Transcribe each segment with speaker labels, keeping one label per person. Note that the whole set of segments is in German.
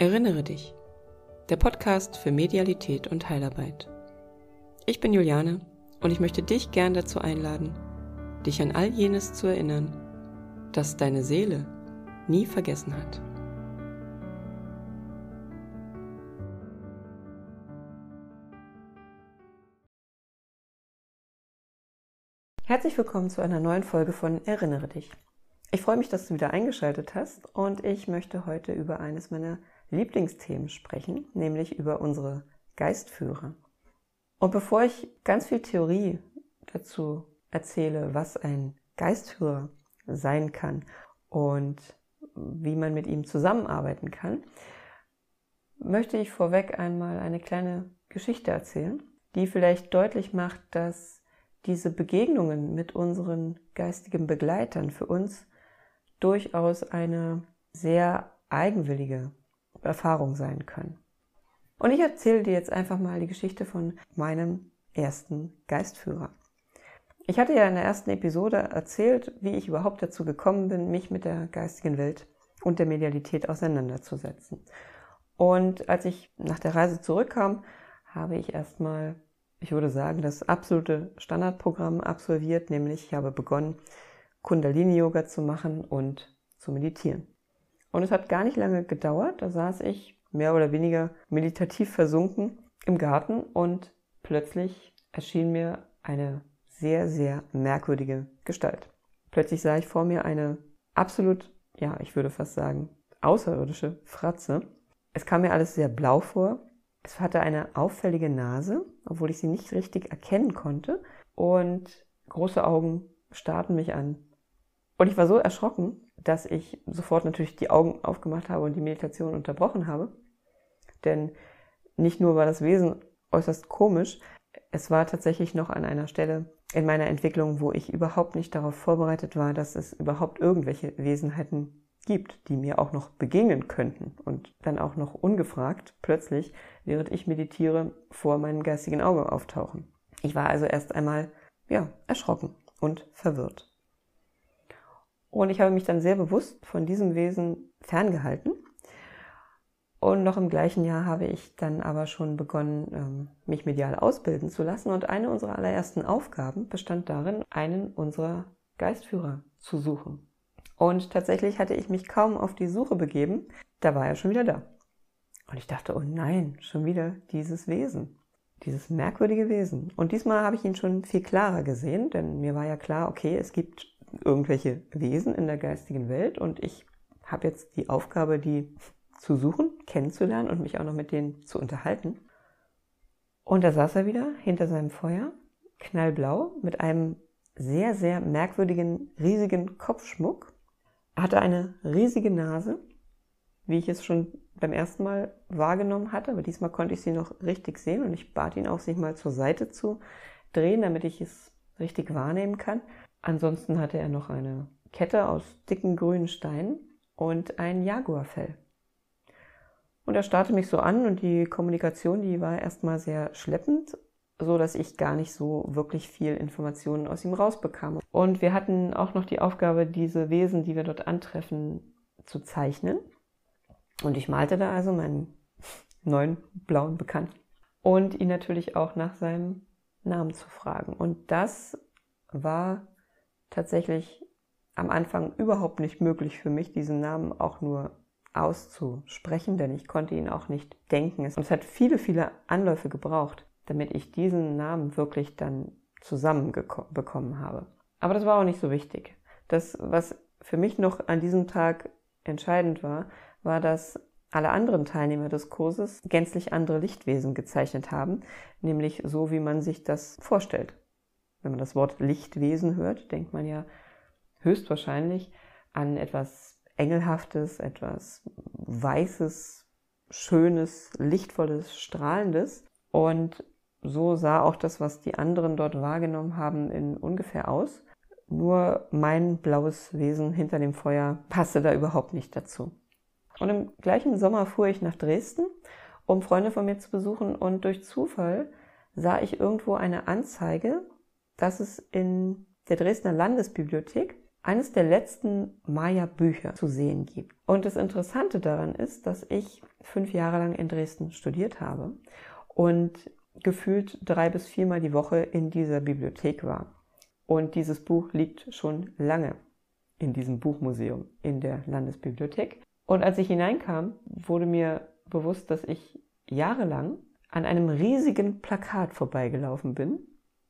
Speaker 1: Erinnere dich. Der Podcast für Medialität und Heilarbeit. Ich bin Juliane und ich möchte dich gern dazu einladen, dich an all jenes zu erinnern, das deine Seele nie vergessen hat. Herzlich willkommen zu einer neuen Folge von Erinnere dich. Ich freue mich, dass du wieder eingeschaltet hast und ich möchte heute über eines meiner Lieblingsthemen sprechen, nämlich über unsere Geistführer. Und bevor ich ganz viel Theorie dazu erzähle, was ein Geistführer sein kann und wie man mit ihm zusammenarbeiten kann, möchte ich vorweg einmal eine kleine Geschichte erzählen, die vielleicht deutlich macht, dass diese Begegnungen mit unseren geistigen Begleitern für uns durchaus eine sehr eigenwillige Erfahrung sein können. Und ich erzähle dir jetzt einfach mal die Geschichte von meinem ersten Geistführer. Ich hatte ja in der ersten Episode erzählt, wie ich überhaupt dazu gekommen bin, mich mit der geistigen Welt und der Medialität auseinanderzusetzen. Und als ich nach der Reise zurückkam, habe ich erstmal, ich würde sagen, das absolute Standardprogramm absolviert, nämlich ich habe begonnen, Kundalini-Yoga zu machen und zu meditieren. Und es hat gar nicht lange gedauert. Da saß ich mehr oder weniger meditativ versunken im Garten und plötzlich erschien mir eine sehr, sehr merkwürdige Gestalt. Plötzlich sah ich vor mir eine absolut, ja, ich würde fast sagen, außerirdische Fratze. Es kam mir alles sehr blau vor. Es hatte eine auffällige Nase, obwohl ich sie nicht richtig erkennen konnte. Und große Augen starrten mich an. Und ich war so erschrocken, dass ich sofort natürlich die Augen aufgemacht habe und die Meditation unterbrochen habe. Denn nicht nur war das Wesen äußerst komisch, es war tatsächlich noch an einer Stelle in meiner Entwicklung, wo ich überhaupt nicht darauf vorbereitet war, dass es überhaupt irgendwelche Wesenheiten gibt, die mir auch noch begegnen könnten und dann auch noch ungefragt plötzlich, während ich meditiere, vor meinem geistigen Auge auftauchen. Ich war also erst einmal, ja, erschrocken und verwirrt. Und ich habe mich dann sehr bewusst von diesem Wesen ferngehalten. Und noch im gleichen Jahr habe ich dann aber schon begonnen, ähm, mich medial ausbilden zu lassen. Und eine unserer allerersten Aufgaben bestand darin, einen unserer Geistführer zu suchen. Und tatsächlich hatte ich mich kaum auf die Suche begeben, da war er schon wieder da. Und ich dachte, oh nein, schon wieder dieses Wesen, dieses merkwürdige Wesen. Und diesmal habe ich ihn schon viel klarer gesehen, denn mir war ja klar, okay, es gibt irgendwelche Wesen in der geistigen Welt und ich habe jetzt die Aufgabe, die zu suchen, kennenzulernen und mich auch noch mit denen zu unterhalten. Und da saß er wieder hinter seinem Feuer, knallblau, mit einem sehr, sehr merkwürdigen, riesigen Kopfschmuck. Er hatte eine riesige Nase, wie ich es schon beim ersten Mal wahrgenommen hatte, aber diesmal konnte ich sie noch richtig sehen und ich bat ihn auch, sich mal zur Seite zu drehen, damit ich es richtig wahrnehmen kann. Ansonsten hatte er noch eine Kette aus dicken grünen Steinen und ein Jaguarfell. Und er starrte mich so an und die Kommunikation, die war erstmal sehr schleppend, so dass ich gar nicht so wirklich viel Informationen aus ihm rausbekam. Und wir hatten auch noch die Aufgabe, diese Wesen, die wir dort antreffen, zu zeichnen. Und ich malte da also meinen neuen blauen Bekannten und ihn natürlich auch nach seinem Namen zu fragen. Und das war tatsächlich am Anfang überhaupt nicht möglich für mich, diesen Namen auch nur auszusprechen, denn ich konnte ihn auch nicht denken. Und es hat viele, viele Anläufe gebraucht, damit ich diesen Namen wirklich dann zusammenbekommen habe. Aber das war auch nicht so wichtig. Das, was für mich noch an diesem Tag entscheidend war, war, dass alle anderen Teilnehmer des Kurses gänzlich andere Lichtwesen gezeichnet haben, nämlich so, wie man sich das vorstellt. Wenn man das Wort Lichtwesen hört, denkt man ja höchstwahrscheinlich an etwas Engelhaftes, etwas Weißes, Schönes, Lichtvolles, Strahlendes. Und so sah auch das, was die anderen dort wahrgenommen haben, in ungefähr aus. Nur mein blaues Wesen hinter dem Feuer passte da überhaupt nicht dazu. Und im gleichen Sommer fuhr ich nach Dresden, um Freunde von mir zu besuchen und durch Zufall sah ich irgendwo eine Anzeige dass es in der Dresdner Landesbibliothek eines der letzten Maya-Bücher zu sehen gibt. Und das Interessante daran ist, dass ich fünf Jahre lang in Dresden studiert habe und gefühlt drei bis viermal die Woche in dieser Bibliothek war. Und dieses Buch liegt schon lange in diesem Buchmuseum in der Landesbibliothek. Und als ich hineinkam, wurde mir bewusst, dass ich jahrelang an einem riesigen Plakat vorbeigelaufen bin,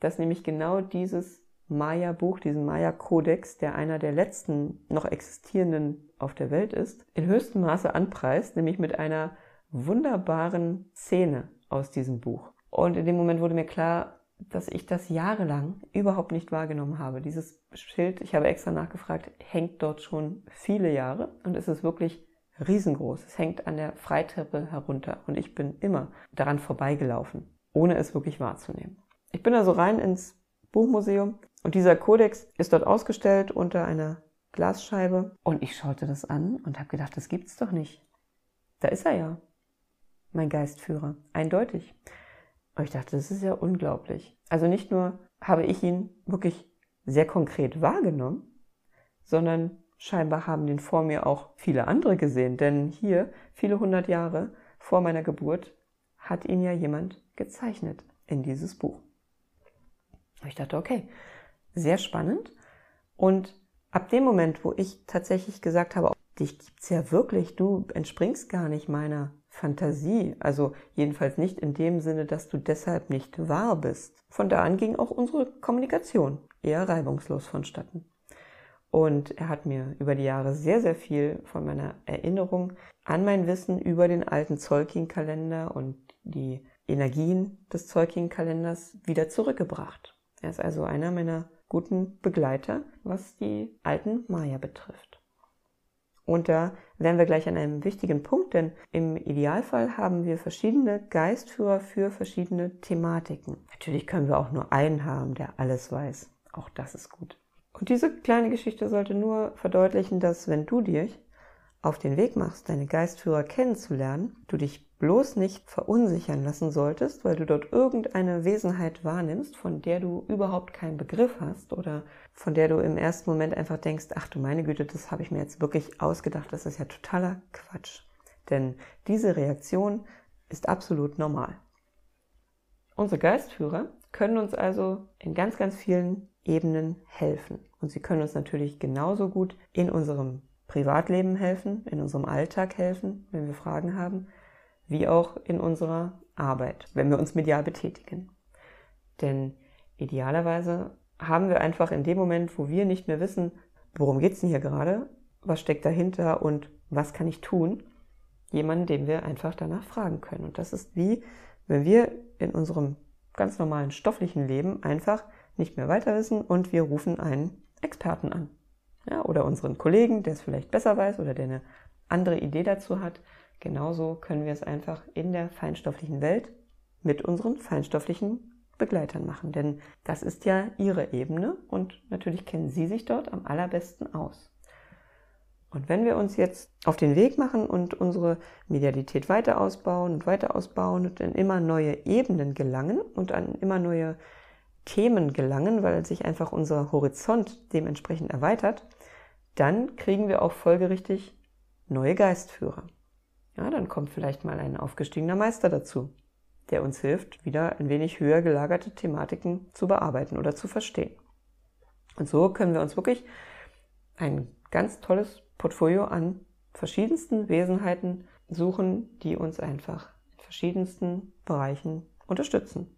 Speaker 1: das nämlich genau dieses Maya-Buch, diesen Maya-Kodex, der einer der letzten noch existierenden auf der Welt ist, in höchstem Maße anpreist, nämlich mit einer wunderbaren Szene aus diesem Buch. Und in dem Moment wurde mir klar, dass ich das jahrelang überhaupt nicht wahrgenommen habe. Dieses Schild, ich habe extra nachgefragt, hängt dort schon viele Jahre und es ist wirklich riesengroß. Es hängt an der Freitreppe herunter und ich bin immer daran vorbeigelaufen, ohne es wirklich wahrzunehmen. Ich bin also rein ins Buchmuseum und dieser Kodex ist dort ausgestellt unter einer Glasscheibe und ich schaute das an und habe gedacht, das gibt's doch nicht. Da ist er ja. Mein Geistführer. Eindeutig. Und ich dachte, das ist ja unglaublich. Also nicht nur habe ich ihn wirklich sehr konkret wahrgenommen, sondern scheinbar haben den vor mir auch viele andere gesehen. Denn hier, viele hundert Jahre vor meiner Geburt, hat ihn ja jemand gezeichnet in dieses Buch. Und ich dachte, okay, sehr spannend. Und ab dem Moment, wo ich tatsächlich gesagt habe, dich gibt's ja wirklich, du entspringst gar nicht meiner Fantasie, also jedenfalls nicht in dem Sinne, dass du deshalb nicht wahr bist. Von da an ging auch unsere Kommunikation eher reibungslos vonstatten. Und er hat mir über die Jahre sehr, sehr viel von meiner Erinnerung an mein Wissen über den alten Zolkin-Kalender und die Energien des Zolkin-Kalenders wieder zurückgebracht. Er ist also einer meiner guten Begleiter, was die alten Maya betrifft. Und da wären wir gleich an einem wichtigen Punkt, denn im Idealfall haben wir verschiedene Geistführer für verschiedene Thematiken. Natürlich können wir auch nur einen haben, der alles weiß. Auch das ist gut. Und diese kleine Geschichte sollte nur verdeutlichen, dass wenn du dich auf den Weg machst, deine Geistführer kennenzulernen, du dich bloß nicht verunsichern lassen solltest, weil du dort irgendeine Wesenheit wahrnimmst, von der du überhaupt keinen Begriff hast oder von der du im ersten Moment einfach denkst, ach du meine Güte, das habe ich mir jetzt wirklich ausgedacht, das ist ja totaler Quatsch. Denn diese Reaktion ist absolut normal. Unsere Geistführer können uns also in ganz, ganz vielen Ebenen helfen. Und sie können uns natürlich genauso gut in unserem Privatleben helfen, in unserem Alltag helfen, wenn wir Fragen haben, wie auch in unserer Arbeit, wenn wir uns medial betätigen. Denn idealerweise haben wir einfach in dem Moment, wo wir nicht mehr wissen, worum geht's denn hier gerade, was steckt dahinter und was kann ich tun, jemanden, dem wir einfach danach fragen können. Und das ist wie, wenn wir in unserem ganz normalen stofflichen Leben einfach nicht mehr weiter wissen und wir rufen einen Experten an. Ja, oder unseren Kollegen, der es vielleicht besser weiß oder der eine andere Idee dazu hat. Genauso können wir es einfach in der feinstofflichen Welt mit unseren feinstofflichen Begleitern machen. Denn das ist ja ihre Ebene und natürlich kennen sie sich dort am allerbesten aus. Und wenn wir uns jetzt auf den Weg machen und unsere Medialität weiter ausbauen und weiter ausbauen und in immer neue Ebenen gelangen und an immer neue Themen gelangen, weil sich einfach unser Horizont dementsprechend erweitert, dann kriegen wir auch folgerichtig neue Geistführer. Ja, dann kommt vielleicht mal ein aufgestiegener Meister dazu, der uns hilft, wieder ein wenig höher gelagerte Thematiken zu bearbeiten oder zu verstehen. Und so können wir uns wirklich ein ganz tolles Portfolio an verschiedensten Wesenheiten suchen, die uns einfach in verschiedensten Bereichen unterstützen.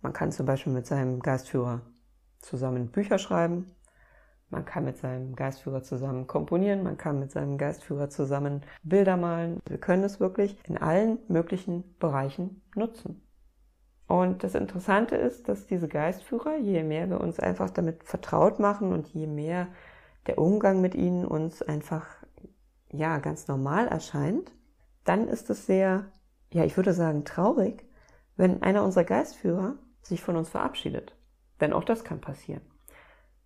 Speaker 1: Man kann zum Beispiel mit seinem Geistführer zusammen Bücher schreiben, man kann mit seinem Geistführer zusammen komponieren, man kann mit seinem Geistführer zusammen Bilder malen. Wir können es wirklich in allen möglichen Bereichen nutzen. Und das Interessante ist, dass diese Geistführer, je mehr wir uns einfach damit vertraut machen und je mehr der Umgang mit ihnen uns einfach, ja, ganz normal erscheint, dann ist es sehr, ja, ich würde sagen, traurig, wenn einer unserer Geistführer sich von uns verabschiedet. Denn auch das kann passieren.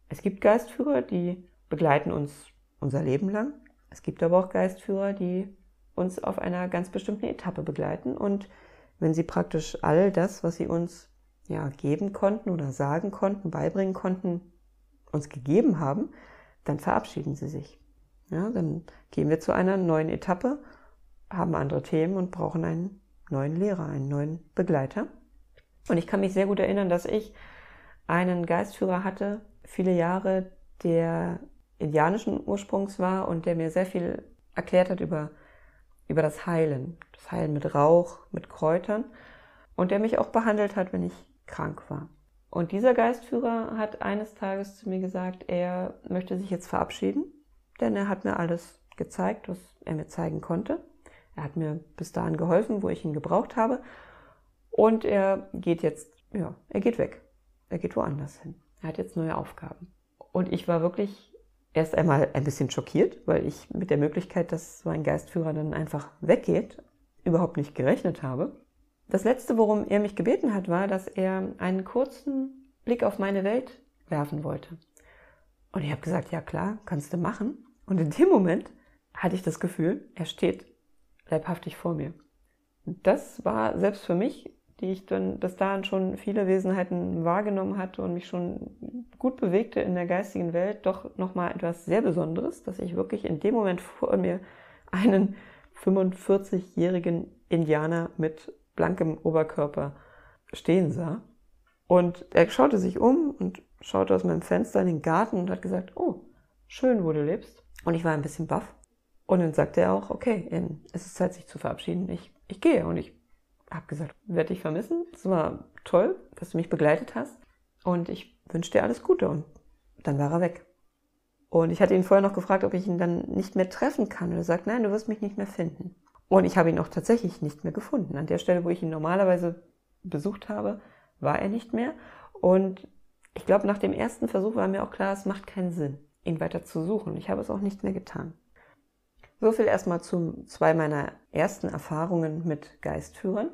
Speaker 1: Es gibt Geistführer, die begleiten uns unser Leben lang. Es gibt aber auch Geistführer, die uns auf einer ganz bestimmten Etappe begleiten. Und wenn sie praktisch all das, was sie uns ja, geben konnten oder sagen konnten, beibringen konnten, uns gegeben haben, dann verabschieden sie sich. Ja, dann gehen wir zu einer neuen Etappe, haben andere Themen und brauchen einen neuen Lehrer, einen neuen Begleiter. Und ich kann mich sehr gut erinnern, dass ich einen Geistführer hatte, viele Jahre, der indianischen Ursprungs war und der mir sehr viel erklärt hat über, über das Heilen. Das Heilen mit Rauch, mit Kräutern. Und der mich auch behandelt hat, wenn ich krank war. Und dieser Geistführer hat eines Tages zu mir gesagt, er möchte sich jetzt verabschieden, denn er hat mir alles gezeigt, was er mir zeigen konnte. Er hat mir bis dahin geholfen, wo ich ihn gebraucht habe. Und er geht jetzt, ja, er geht weg. Er geht woanders hin. Er hat jetzt neue Aufgaben. Und ich war wirklich erst einmal ein bisschen schockiert, weil ich mit der Möglichkeit, dass so ein Geistführer dann einfach weggeht, überhaupt nicht gerechnet habe. Das letzte, worum er mich gebeten hat, war, dass er einen kurzen Blick auf meine Welt werfen wollte. Und ich habe gesagt, ja klar, kannst du machen. Und in dem Moment hatte ich das Gefühl, er steht leibhaftig vor mir. Das war selbst für mich, die ich dann bis dahin schon viele Wesenheiten wahrgenommen hatte und mich schon gut bewegte in der geistigen Welt, doch nochmal etwas sehr Besonderes, dass ich wirklich in dem Moment vor mir einen 45-jährigen Indianer mit blankem Oberkörper stehen sah. Und er schaute sich um und schaute aus meinem Fenster in den Garten und hat gesagt, oh, schön, wo du lebst. Und ich war ein bisschen baff. Und dann sagte er auch, okay, es ist Zeit, sich zu verabschieden. Ich, ich gehe. Und ich habe gesagt, werde dich vermissen. Es war toll, dass du mich begleitet hast. Und ich wünsche dir alles Gute. Und dann war er weg. Und ich hatte ihn vorher noch gefragt, ob ich ihn dann nicht mehr treffen kann. Und er sagt, nein, du wirst mich nicht mehr finden. Und ich habe ihn auch tatsächlich nicht mehr gefunden. An der Stelle, wo ich ihn normalerweise besucht habe, war er nicht mehr. Und ich glaube, nach dem ersten Versuch war mir auch klar, es macht keinen Sinn, ihn weiter zu suchen. Ich habe es auch nicht mehr getan. So viel erstmal zu zwei meiner ersten Erfahrungen mit Geistführern.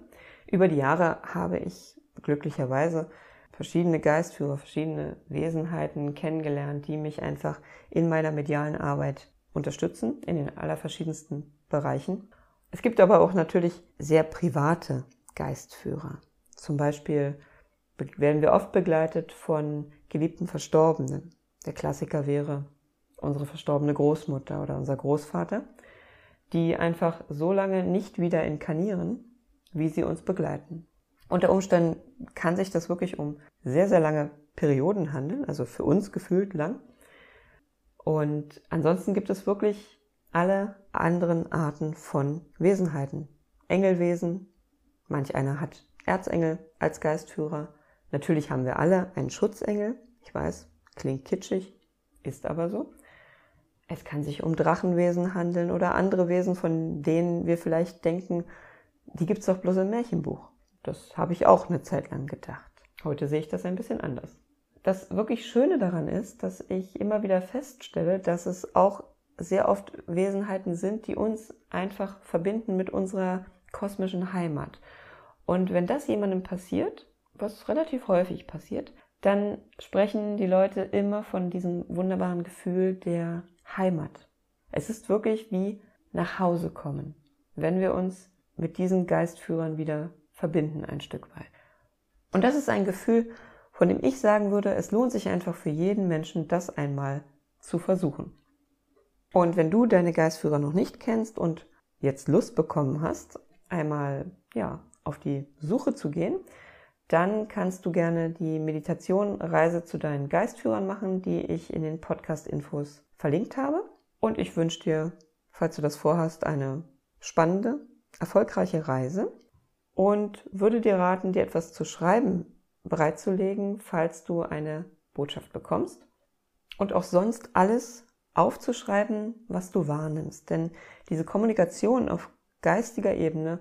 Speaker 1: Über die Jahre habe ich glücklicherweise verschiedene Geistführer, verschiedene Wesenheiten kennengelernt, die mich einfach in meiner medialen Arbeit unterstützen, in den allerverschiedensten Bereichen. Es gibt aber auch natürlich sehr private Geistführer. Zum Beispiel werden wir oft begleitet von geliebten Verstorbenen. Der Klassiker wäre unsere verstorbene Großmutter oder unser Großvater, die einfach so lange nicht wieder inkarnieren, wie sie uns begleiten. Unter Umständen kann sich das wirklich um sehr, sehr lange Perioden handeln, also für uns gefühlt lang. Und ansonsten gibt es wirklich alle anderen Arten von Wesenheiten. Engelwesen, manch einer hat Erzengel als Geistführer. Natürlich haben wir alle einen Schutzengel. Ich weiß, klingt kitschig, ist aber so. Es kann sich um Drachenwesen handeln oder andere Wesen, von denen wir vielleicht denken, die gibt's doch bloß im Märchenbuch. Das habe ich auch eine Zeit lang gedacht. Heute sehe ich das ein bisschen anders. Das wirklich Schöne daran ist, dass ich immer wieder feststelle, dass es auch sehr oft Wesenheiten sind, die uns einfach verbinden mit unserer kosmischen Heimat. Und wenn das jemandem passiert, was relativ häufig passiert, dann sprechen die Leute immer von diesem wunderbaren Gefühl der Heimat. Es ist wirklich wie nach Hause kommen, wenn wir uns mit diesen Geistführern wieder verbinden ein Stück weit. Und das ist ein Gefühl, von dem ich sagen würde, es lohnt sich einfach für jeden Menschen, das einmal zu versuchen. Und wenn du deine Geistführer noch nicht kennst und jetzt Lust bekommen hast, einmal ja, auf die Suche zu gehen, dann kannst du gerne die Meditation Reise zu deinen Geistführern machen, die ich in den Podcast-Infos verlinkt habe. Und ich wünsche dir, falls du das vorhast, eine spannende, erfolgreiche Reise und würde dir raten, dir etwas zu schreiben bereitzulegen, falls du eine Botschaft bekommst. Und auch sonst alles aufzuschreiben, was du wahrnimmst. Denn diese Kommunikation auf geistiger Ebene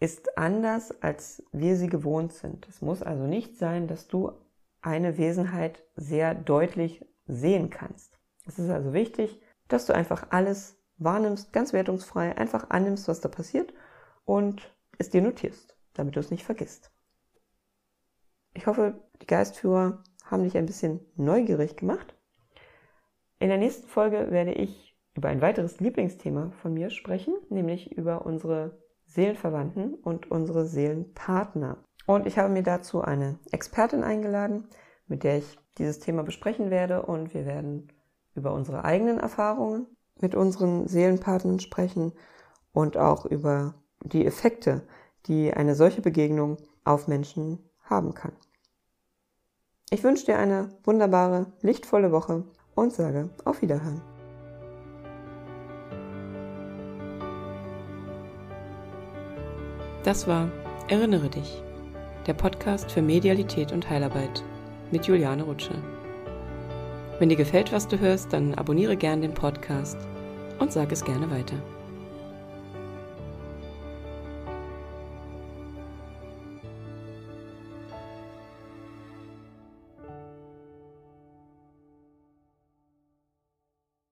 Speaker 1: ist anders, als wir sie gewohnt sind. Es muss also nicht sein, dass du eine Wesenheit sehr deutlich sehen kannst. Es ist also wichtig, dass du einfach alles wahrnimmst, ganz wertungsfrei, einfach annimmst, was da passiert und es dir notierst, damit du es nicht vergisst. Ich hoffe, die Geistführer haben dich ein bisschen neugierig gemacht. In der nächsten Folge werde ich über ein weiteres Lieblingsthema von mir sprechen, nämlich über unsere Seelenverwandten und unsere Seelenpartner. Und ich habe mir dazu eine Expertin eingeladen, mit der ich dieses Thema besprechen werde und wir werden über unsere eigenen Erfahrungen mit unseren Seelenpartnern sprechen und auch über die Effekte, die eine solche Begegnung auf Menschen haben kann. Ich wünsche dir eine wunderbare, lichtvolle Woche und sage auf Wiederhören. Das war Erinnere dich, der Podcast für Medialität und Heilarbeit mit Juliane Rutsche. Wenn dir gefällt, was du hörst, dann abonniere gern den Podcast und sag es gerne weiter.